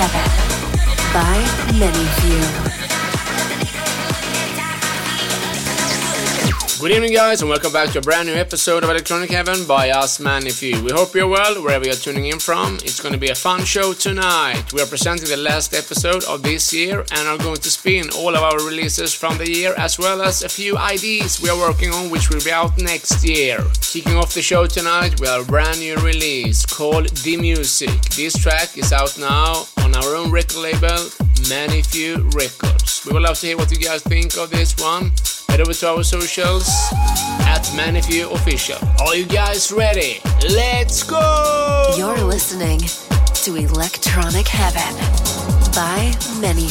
Heaven by Many Few. Good evening, guys, and welcome back to a brand new episode of Electronic Heaven by us, Manyfew. We hope you're well wherever you're tuning in from. It's going to be a fun show tonight. We are presenting the last episode of this year and are going to spin all of our releases from the year as well as a few IDs we are working on which will be out next year. Kicking off the show tonight, we have a brand new release called The Music. This track is out now on our own record label, Manyfew Records. We would love to hear what you guys think of this one. Head over to our socials at Manyfew Official. Are you guys ready? Let's go! You're listening to Electronic Heaven by Many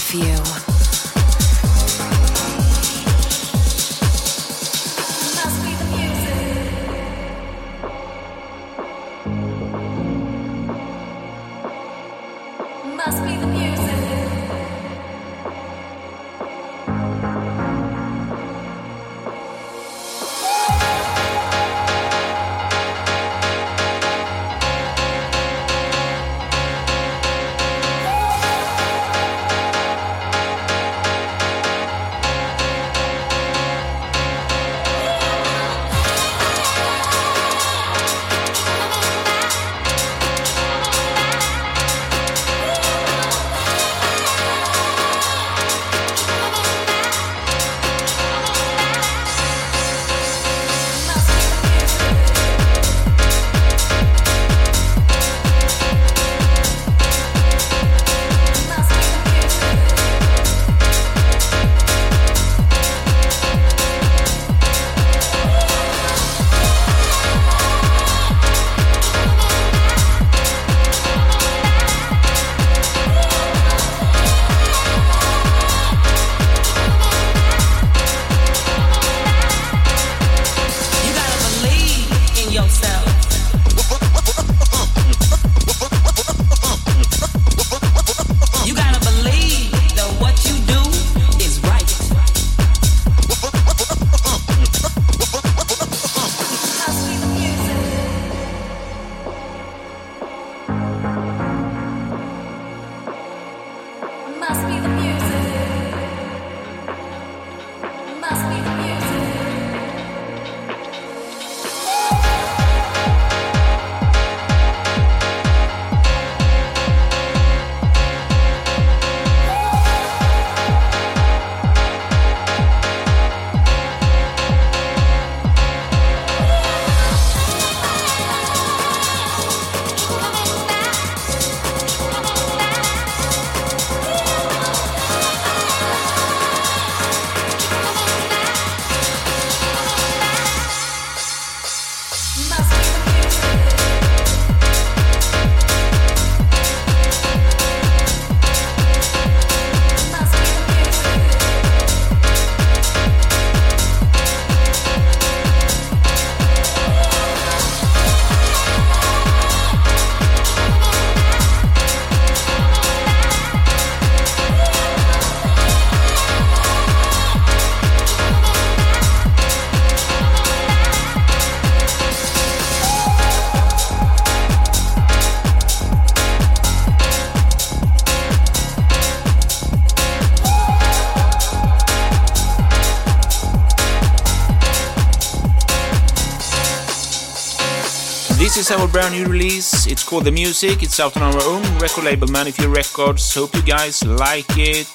is our brand new release. It's called The Music. It's out on our own record label, Manyfew Records. Hope you guys like it.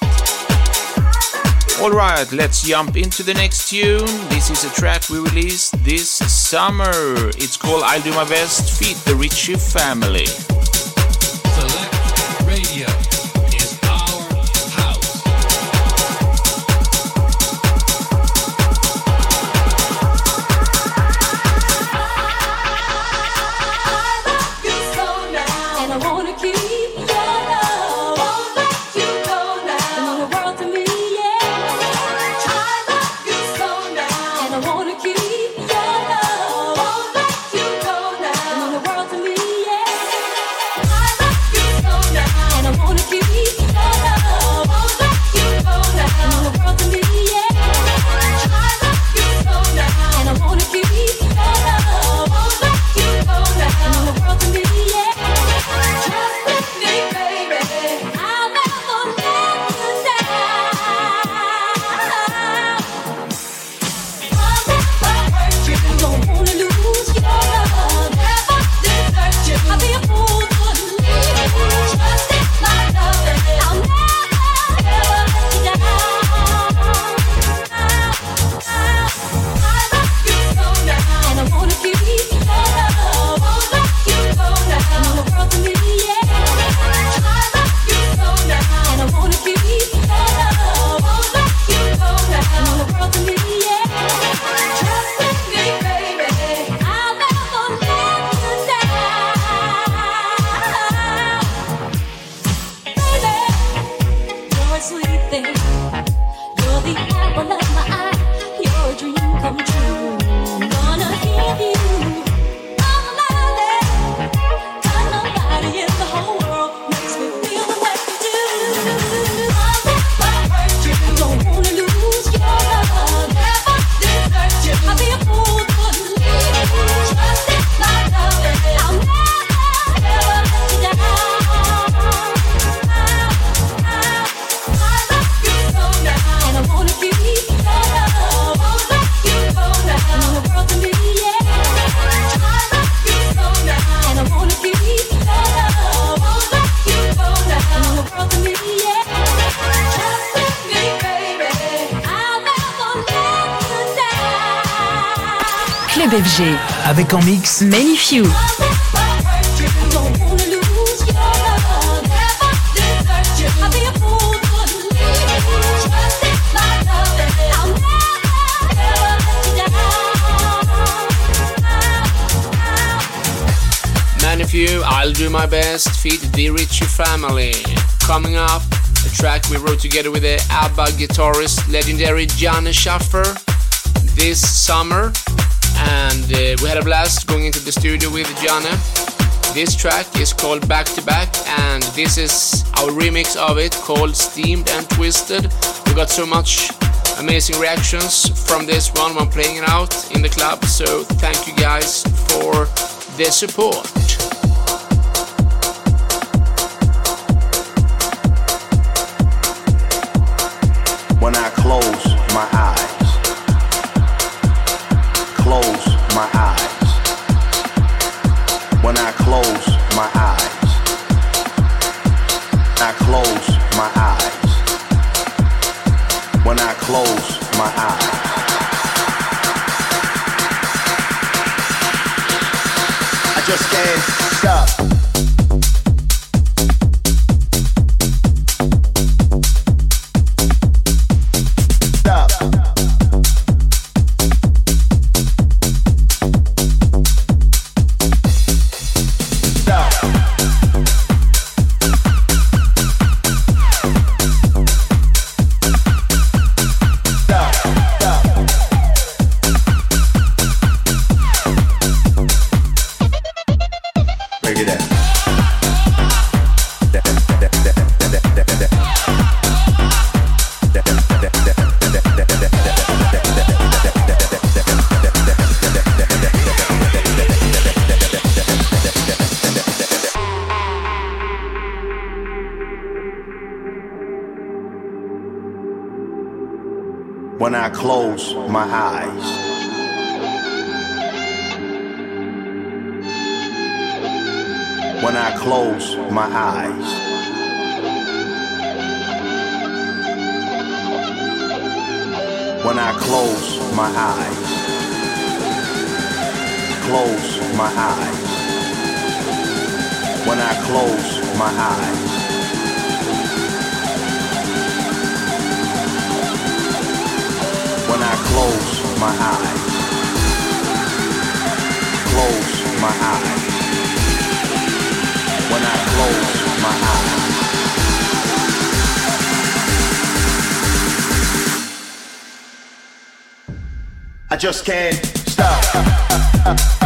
Alright, let's jump into the next tune. This is a track we released this summer. It's called I'll Do My Best, Feed the Ritchie Family. You, I'll do my best. Feed the Ritchie family. Coming up, a track we wrote together with the ABBA guitarist, legendary Janne Schaffer, this summer. And uh, we had a blast going into the studio with Janne. This track is called Back to Back, and this is our remix of it called Steamed and Twisted. We got so much amazing reactions from this one when playing it out in the club, so thank you guys for the support. Close my eyes, close my eyes. When I close my eyes, I close my eyes. When I close my eyes. I just can't When I close my eyes. When I close my eyes. When I close my eyes. Close my eyes. When I close my eyes. Close my eyes. Close my eyes. When I close my eyes. I just can't stop.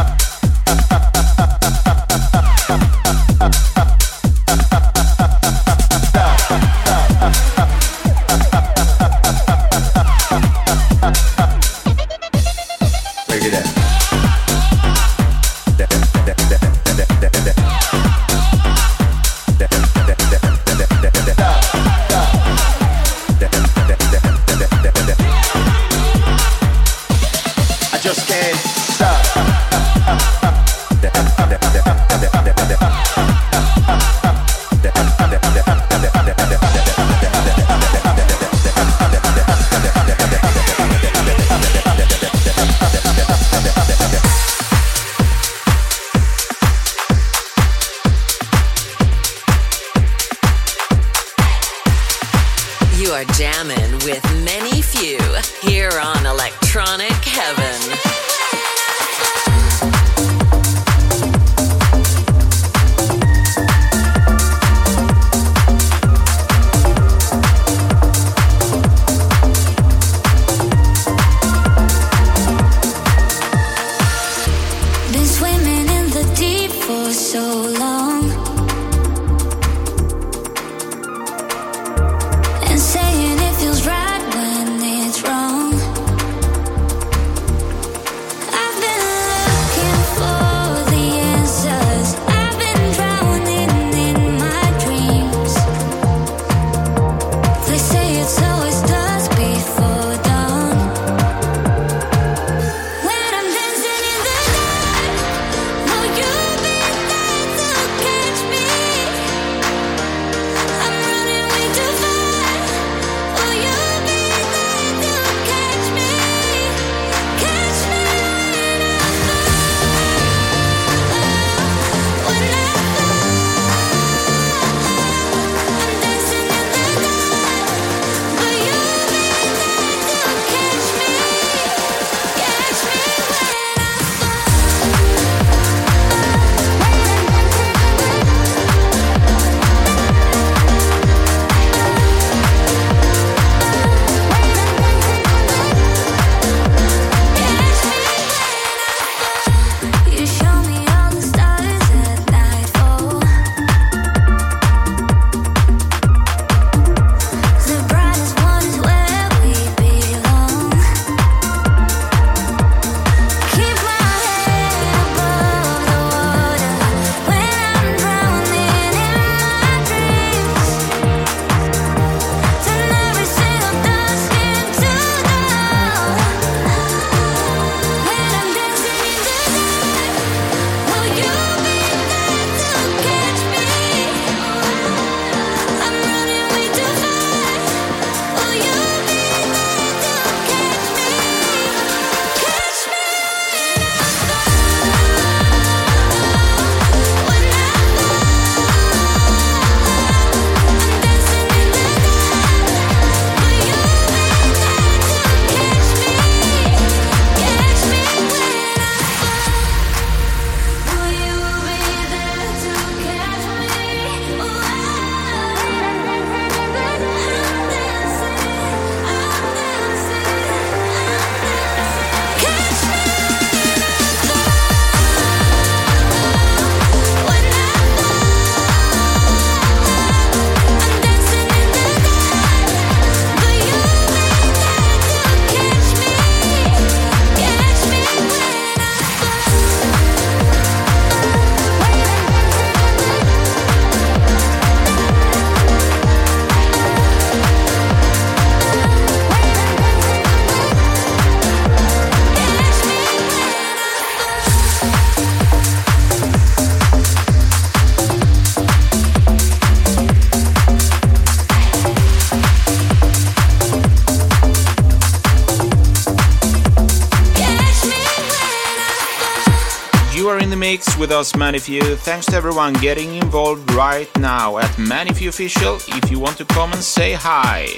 With us, Manyfew. Thanks to everyone getting involved right now at Manyfew Official if you want to come and say hi.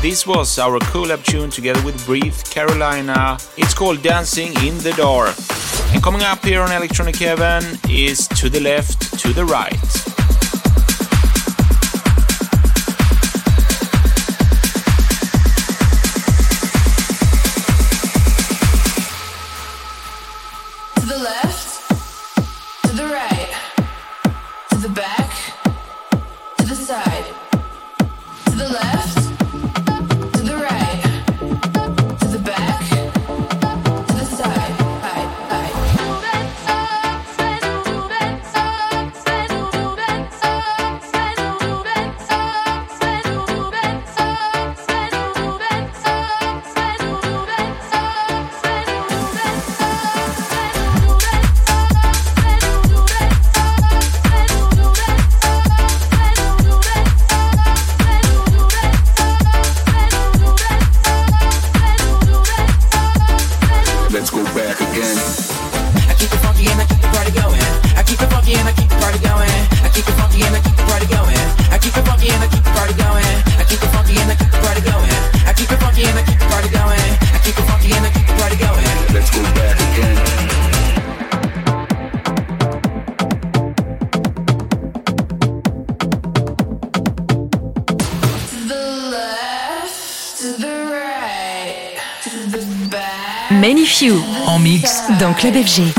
This was our cool collab tune together with Brief Carolina. It's called Dancing in the Dark. And coming up here on Electronic Heaven is To the Left, To the Right. Club FG.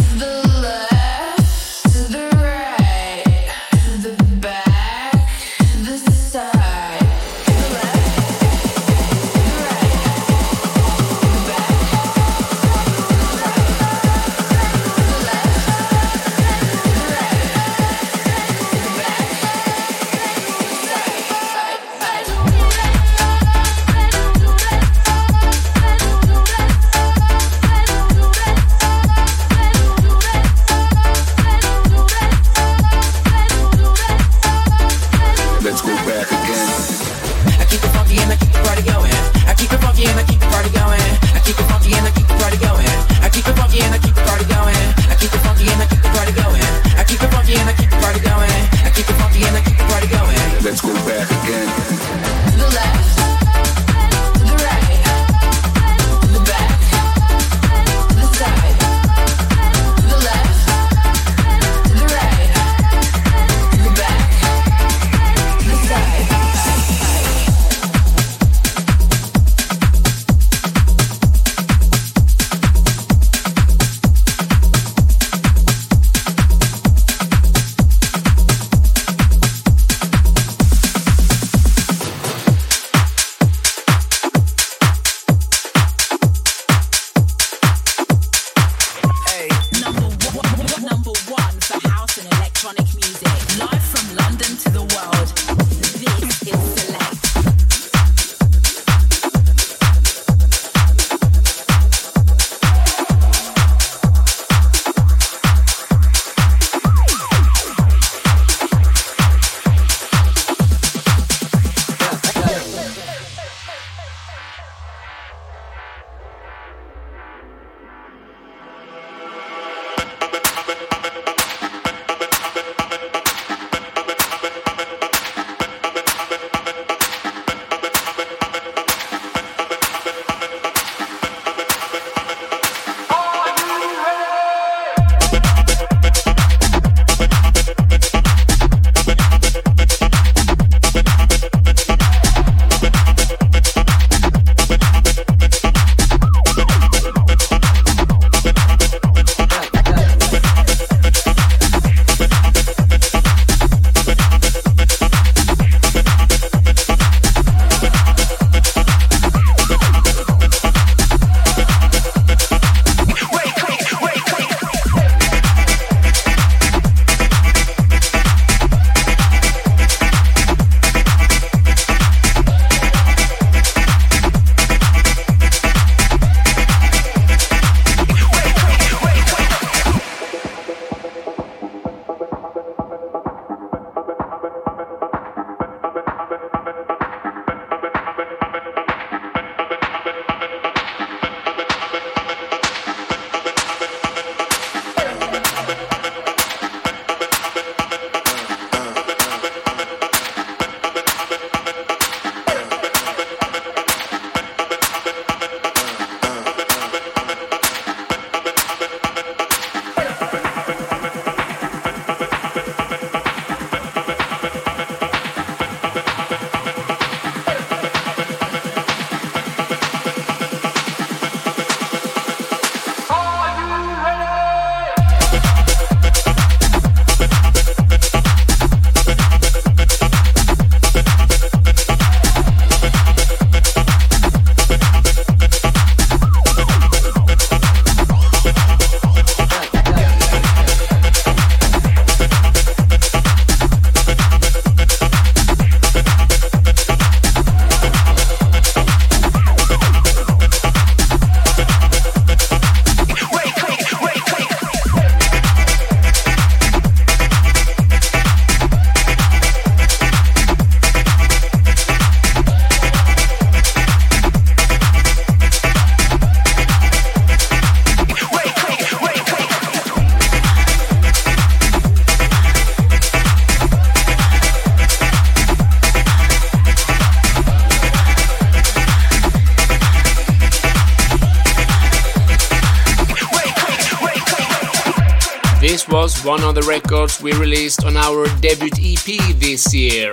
The records we released on our debut EP this year.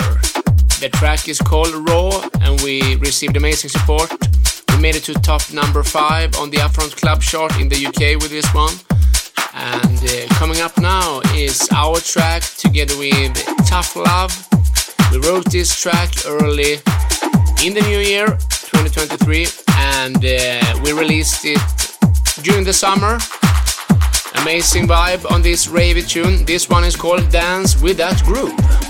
The track is called Raw and we received amazing support. We made it to top number 5 on the Upfront Club chart in the UK with this one. And uh, coming up now is our track together with Tough Love. We wrote this track early in the new year 2023 and uh, we released it during the summer Amazing vibe on this ravey tune. This one is called Dance with That Groove.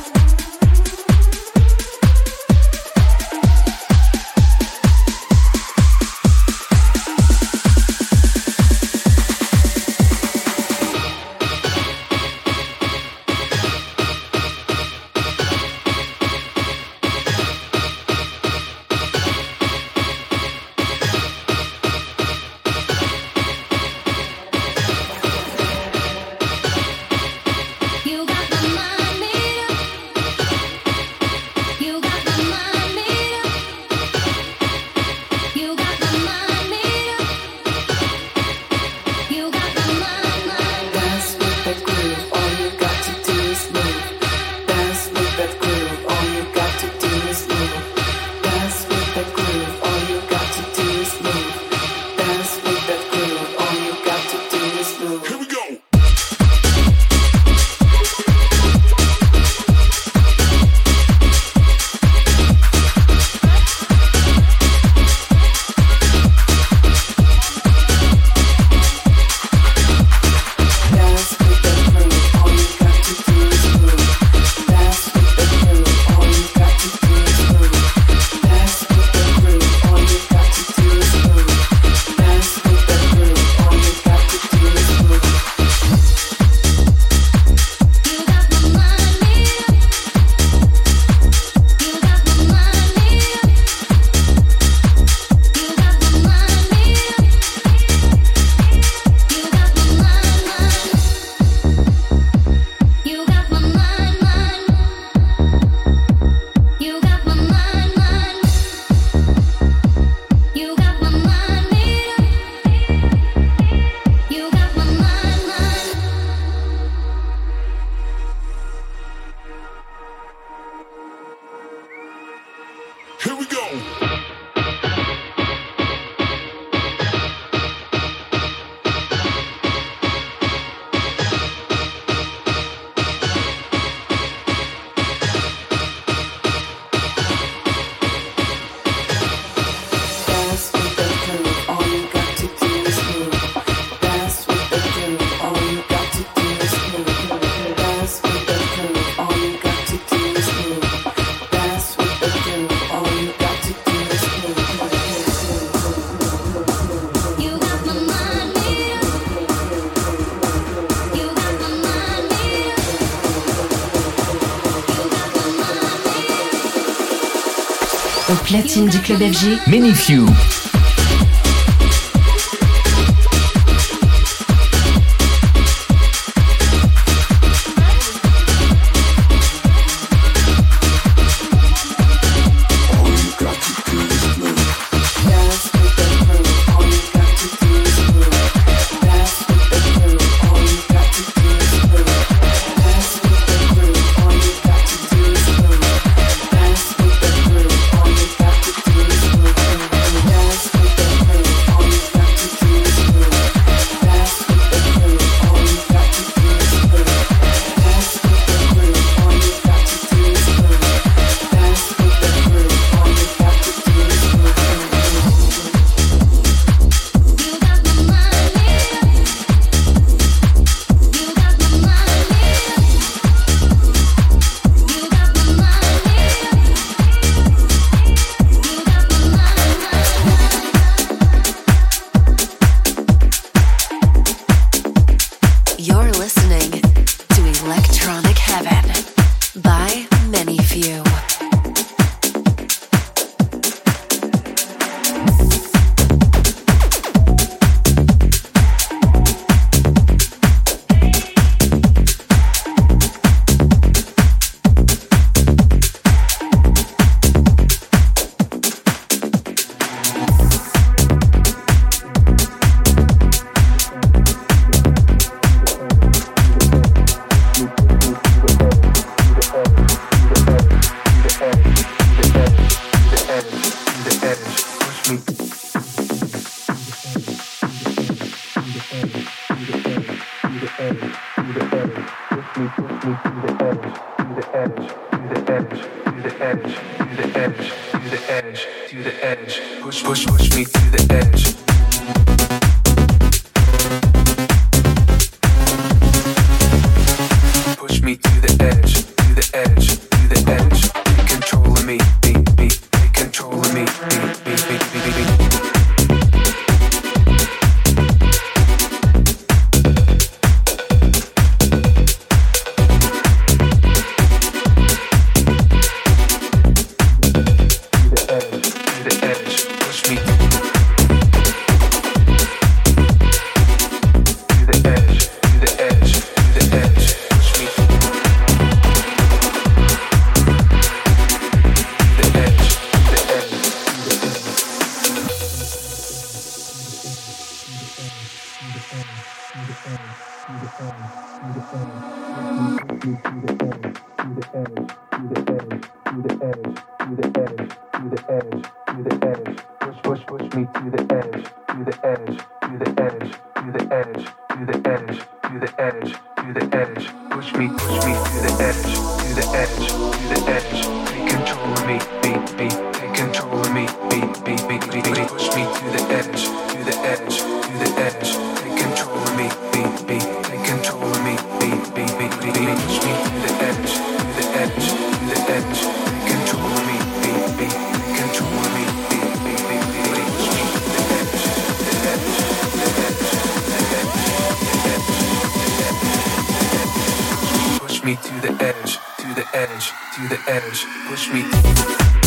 Platine du club FG. Many Few. the edge, to the edge, to the edge, push me.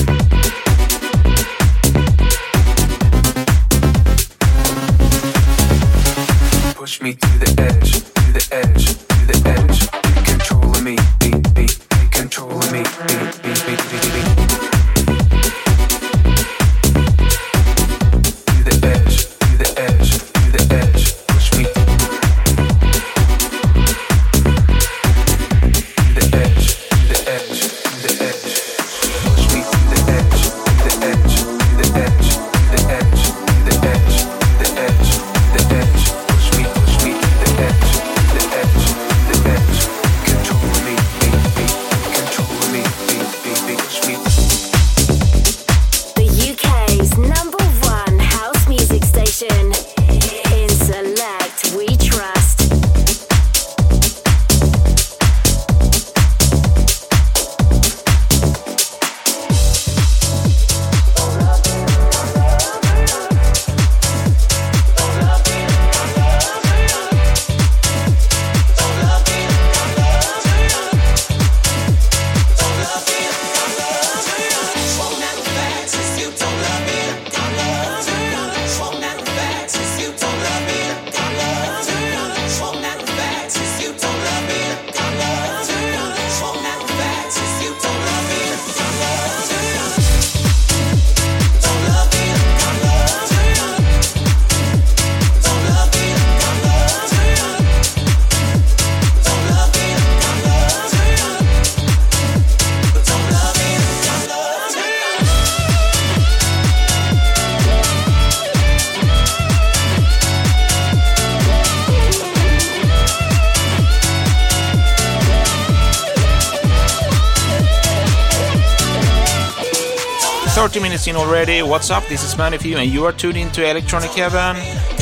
30 minutes in already. What's up? This is Manyfew, and you are tuned into Electronic Heaven.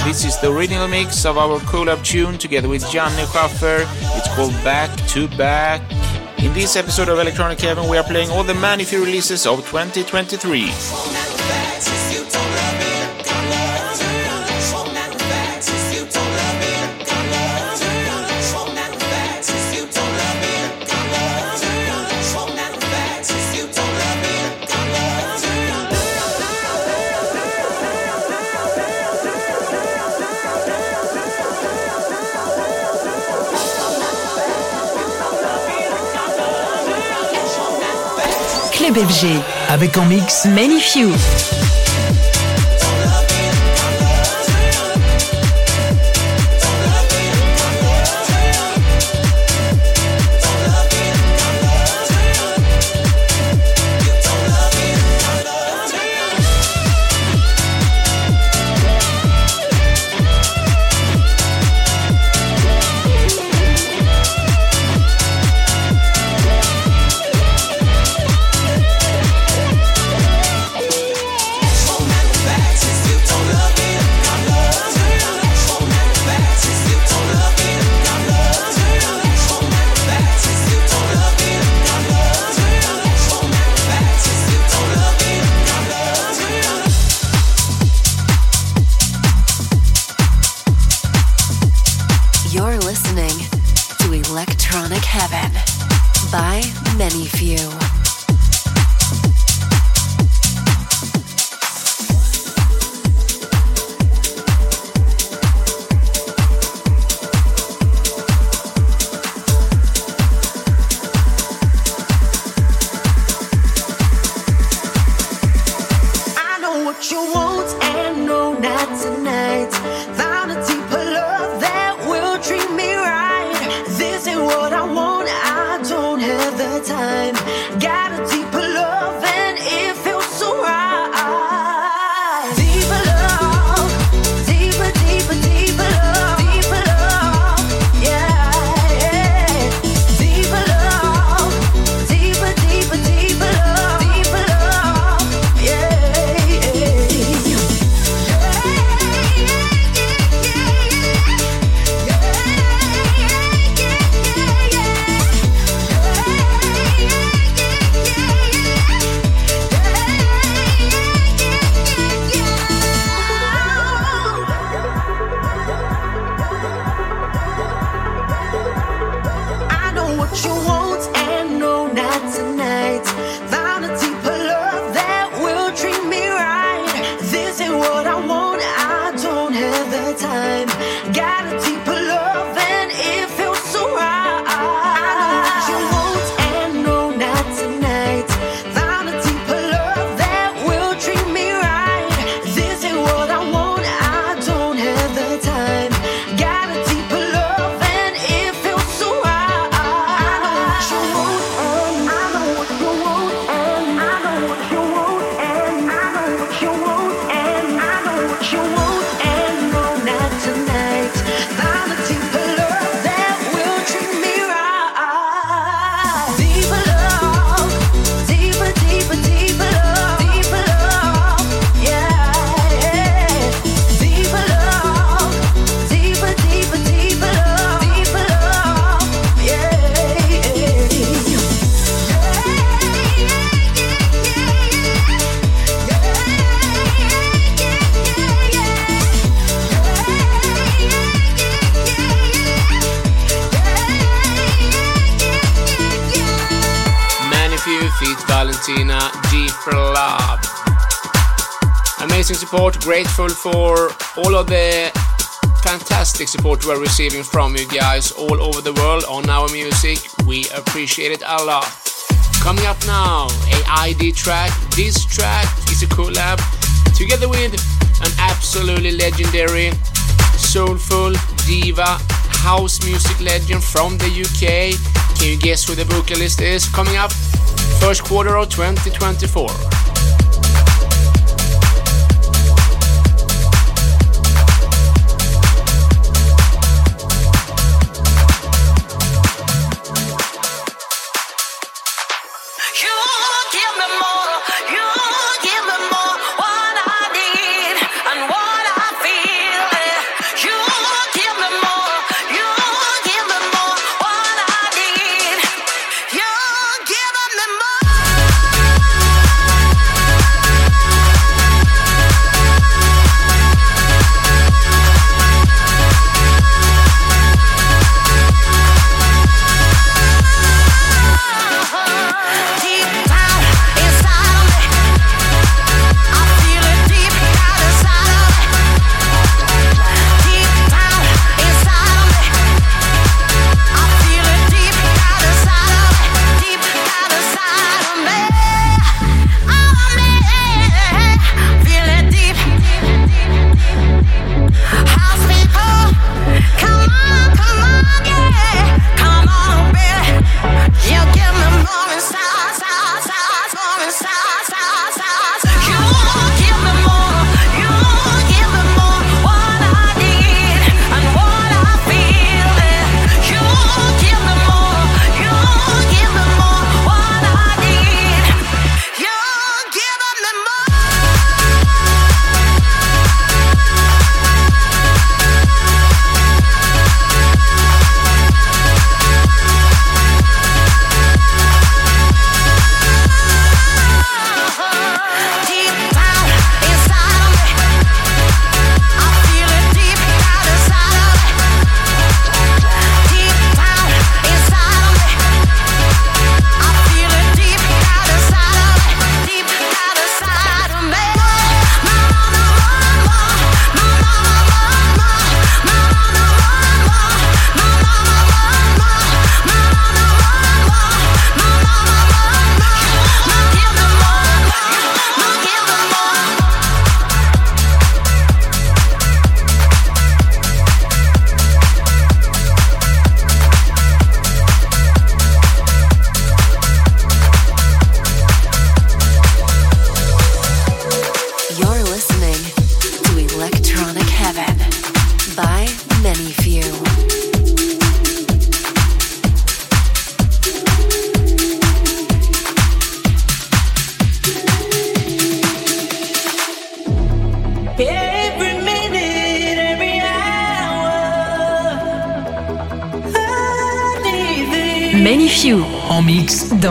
This is the original mix of our collab tune together with Johnny Schaffer. It's called Back to Back. In this episode of Electronic Heaven, we are playing all the Manyfew releases of 2023. FG. Avec en mix. Many all of the fantastic support we're receiving from you guys all over the world on our music. We appreciate it a lot. Coming up now, a ID track. This track is a collab together with an absolutely legendary, soulful diva, house music legend from the UK. Can you guess who the vocalist is? Coming up, first quarter of 2024.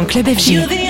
Club FG.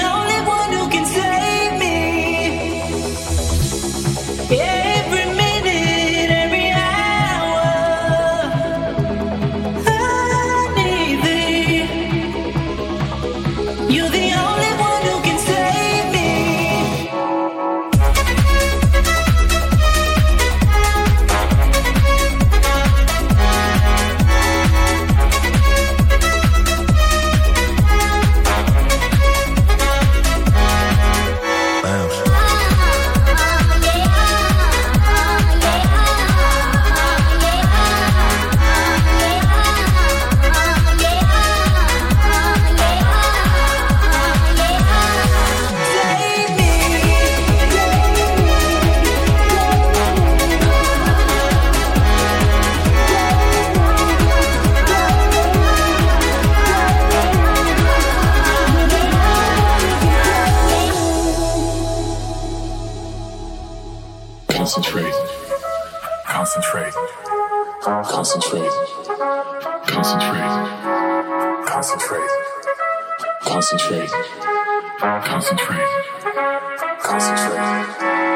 Thank you.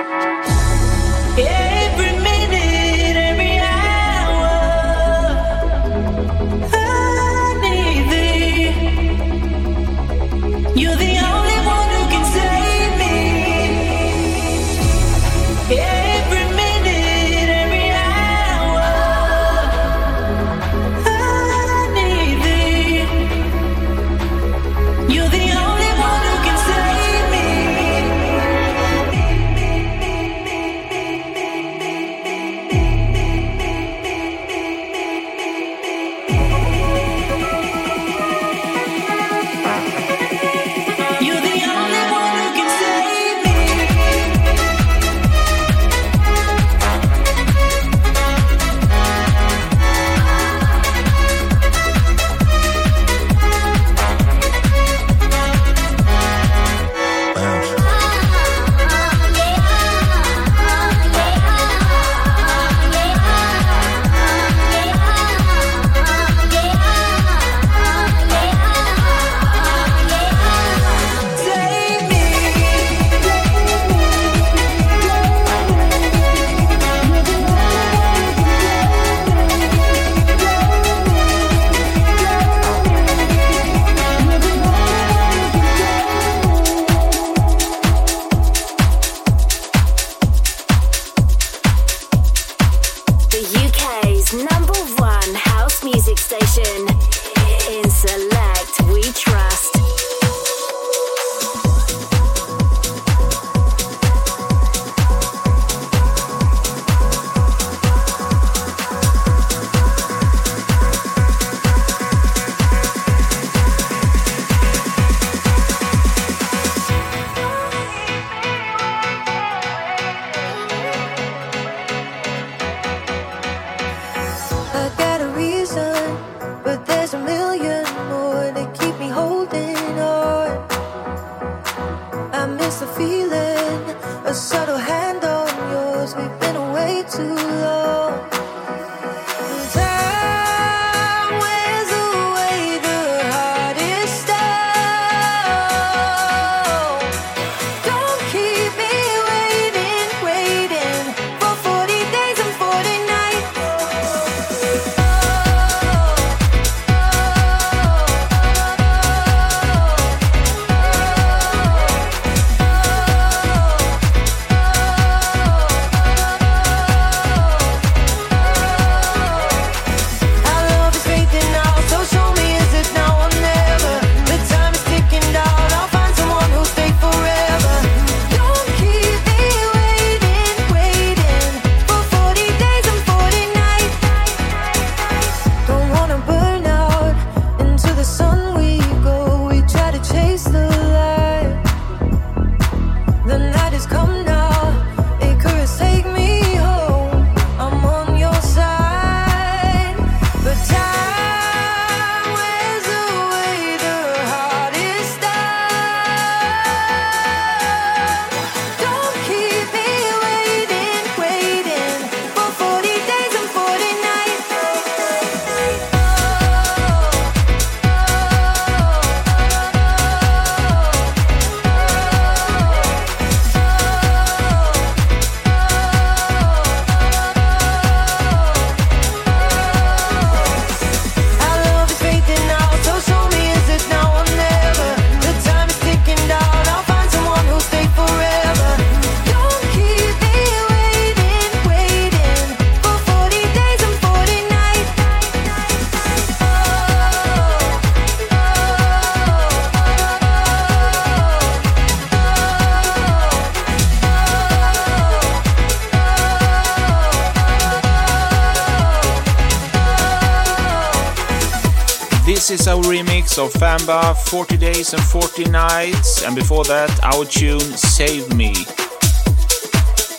Of Famba 40 Days and 40 Nights, and before that, our tune Save Me.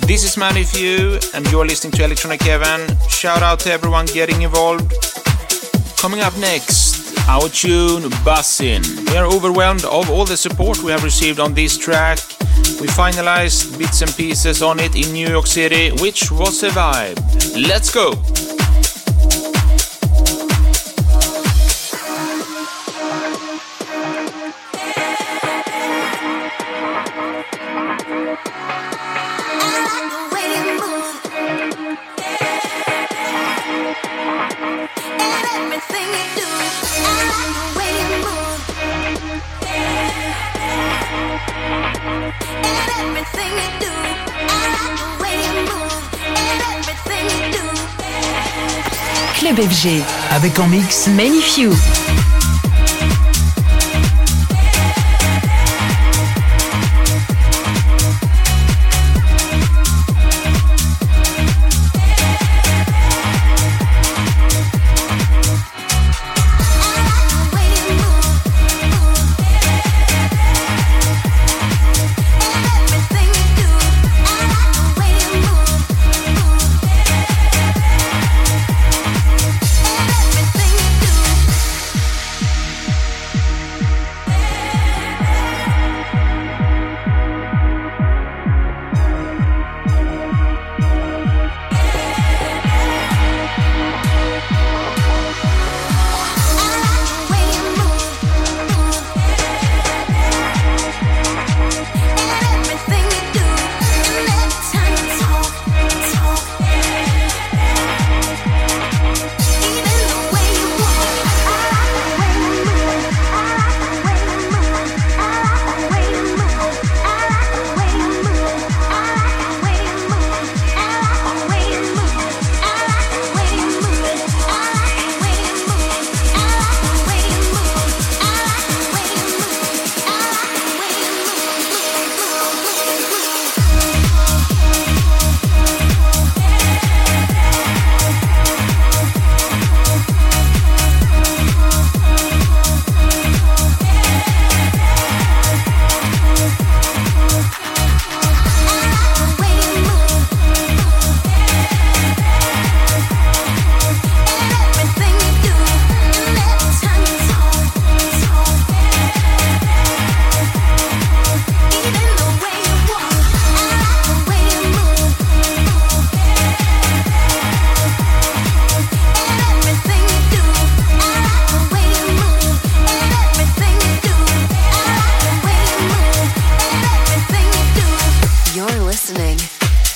This is Manyfew, and you're listening to Electronic Heaven. Shout out to everyone getting involved. Coming up next, our tune Bussin'. We are overwhelmed of all the support we have received on this track. We finalized bits and pieces on it in New York City, which was a vibe. Let's go! Avec en mix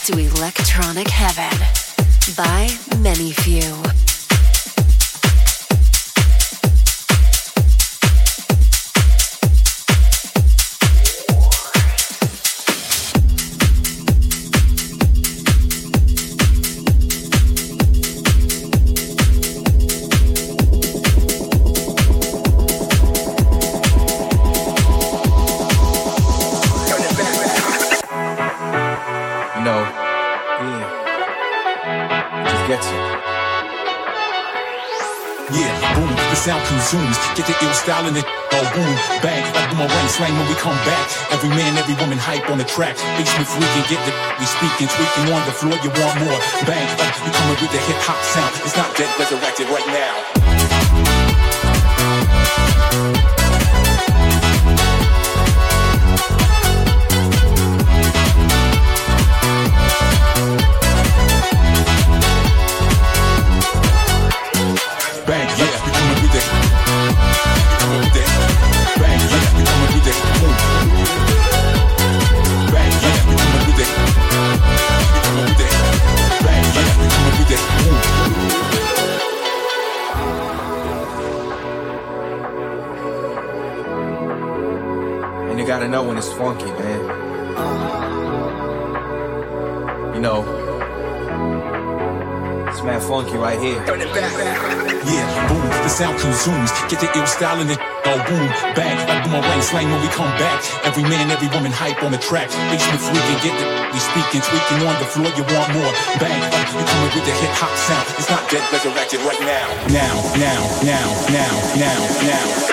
to Electronic Heaven by Manyfew. Magnifique. the Basement style in the oh, all boom Bang, I'm gonna slang when we come back. Every man, every woman hype on the track. We speaking, tweaking on the floor. You want more? Bang! Like you coming with the hip hop sound. It's not dead, resurrected right now. It's funky, man. You know, it's mad funky right here. Yeah, boom, the sound consumes. Get the ill style in it go boom, bang, like boomerang slang when we come back. Every man, every woman hype on the track. Basement freaking, get the we speaking, tweaking on the floor. You want more, bang, like uh, you coming with the hip hop sound. It's not dead, resurrected right now, now, now, now, now, now, now.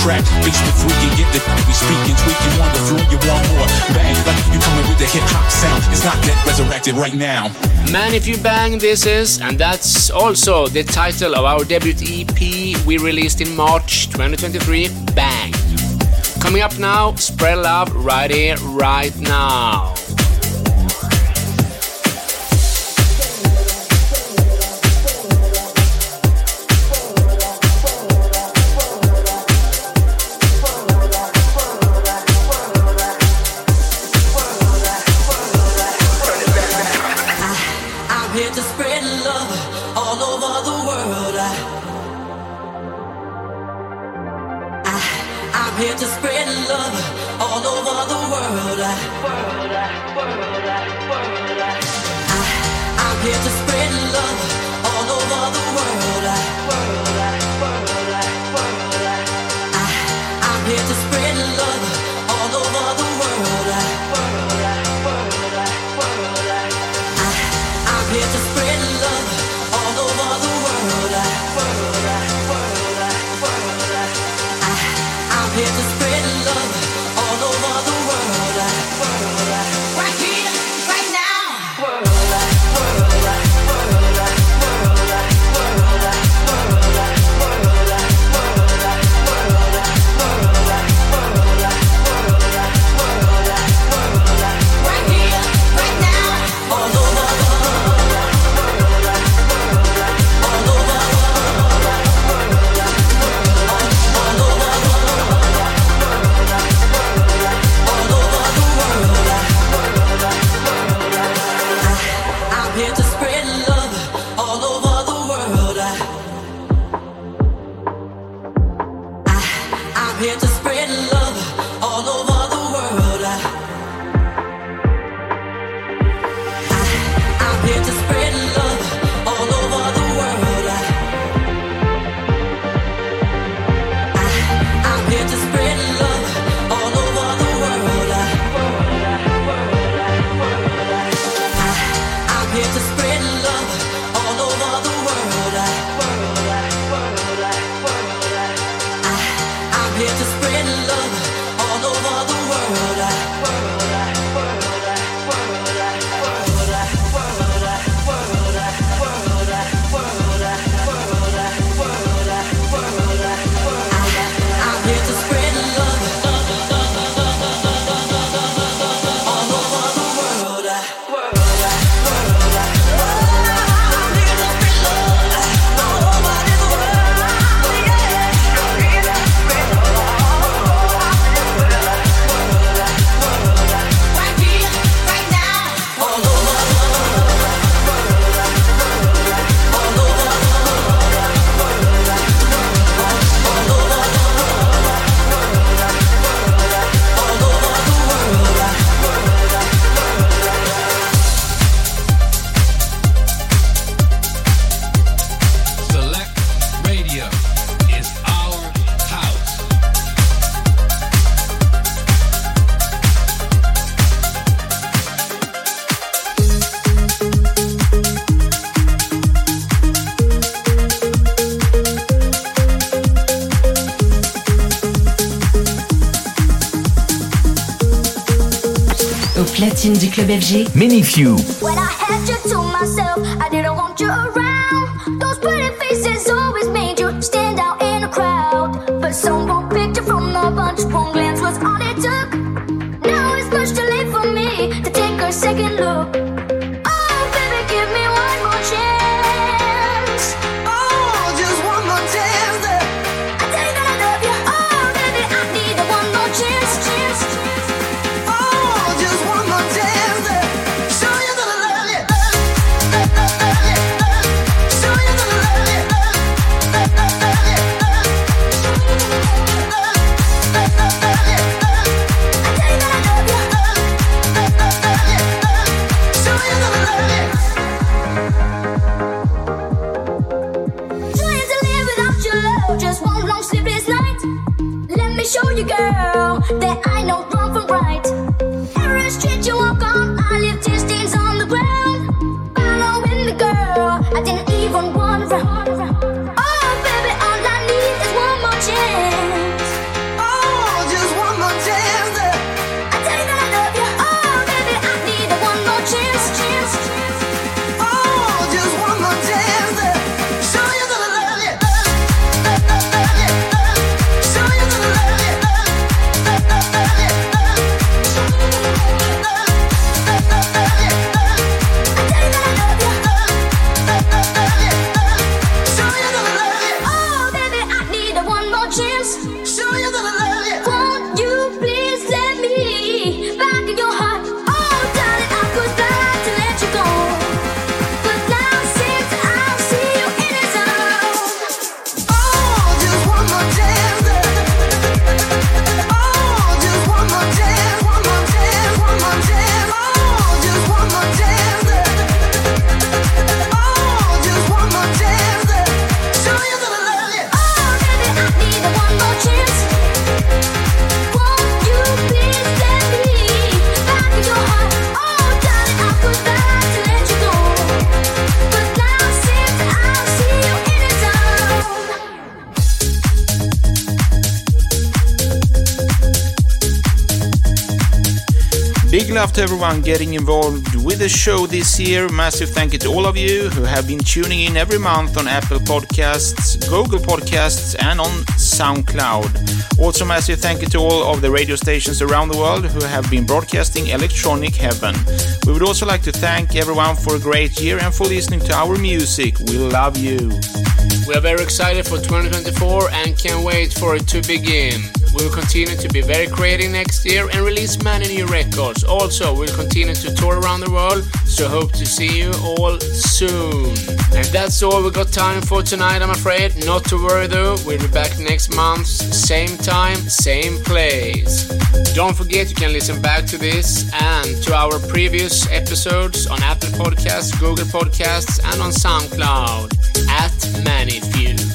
Hype on the track. Basement freaking, get the we speaking, tweaking on the floor. You want more? Bang, like you coming with the hip hop sound. It's not dead, resurrected right now. Manyfew Bang This Is, and that's also the title of our debut EP we released in March 2023, Bang. Coming up now, Spread Love right here, right now. World. FG, Many everyone getting involved with the show this year. Massive thank you to all of you who have been tuning in every month on Apple Podcasts, Google Podcasts, and on SoundCloud. Also, massive thank you to all of the radio stations around the world who have been broadcasting Electronic Heaven. We would also like to thank everyone for a great year and for listening to our music. We love you. We are very excited for 2024 and can't wait for it to begin. We will continue to be very creative next year and release many new records. Also, we'll continue to tour around the world, so hope to see you all soon. And that's all we got time for tonight, I'm afraid. Not to worry though, we'll be back next month, same time, same place. Don't forget you can listen back to this and to our previous episodes on Apple Podcasts, Google Podcasts, and on SoundCloud at Manyfew.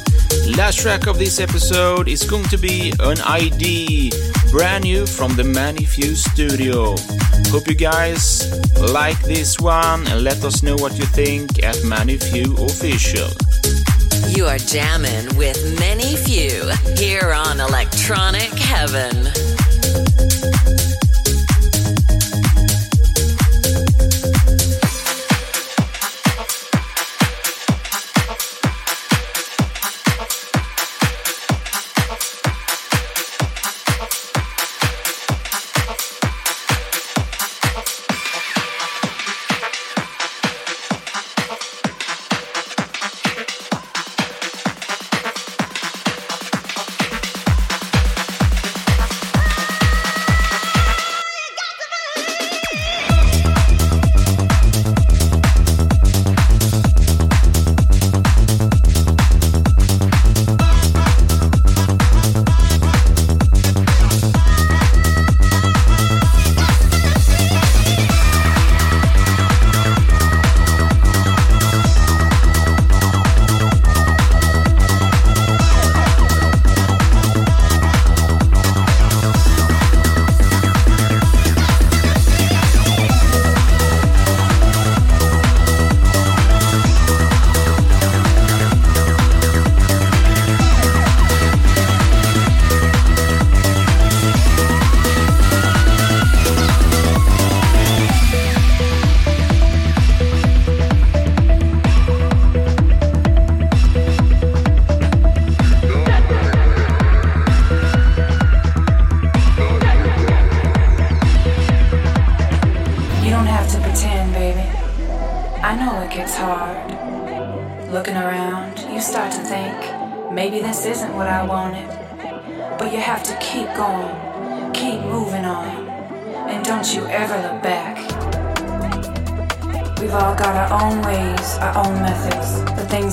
Last track of this episode is going to be an ID, brand new from the Manyfew studio. Hope you guys like this one and let us know what you think at Manyfew Official. You are jamming with Manyfew here on Electronic Heaven.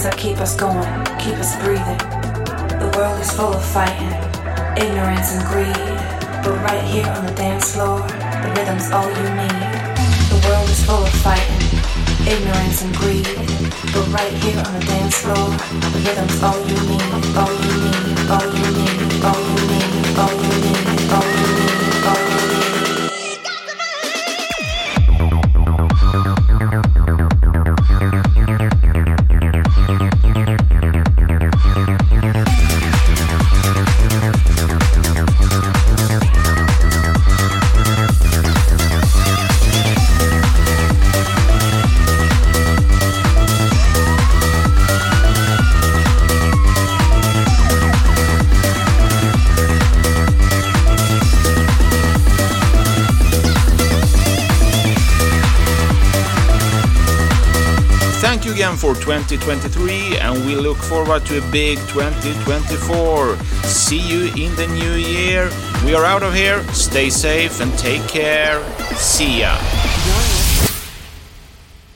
Things that keep us going, keep us breathing. The world is full of fighting, ignorance and greed, but right here on the dance floor, the rhythm's all you need. The world is full of fighting, ignorance and greed. But right here on the dance floor, the rhythm's all you need, all you need, all you need, 2023, and we look forward to a big 2024. See you in the new year. We are out of here. Stay safe and take care. See ya.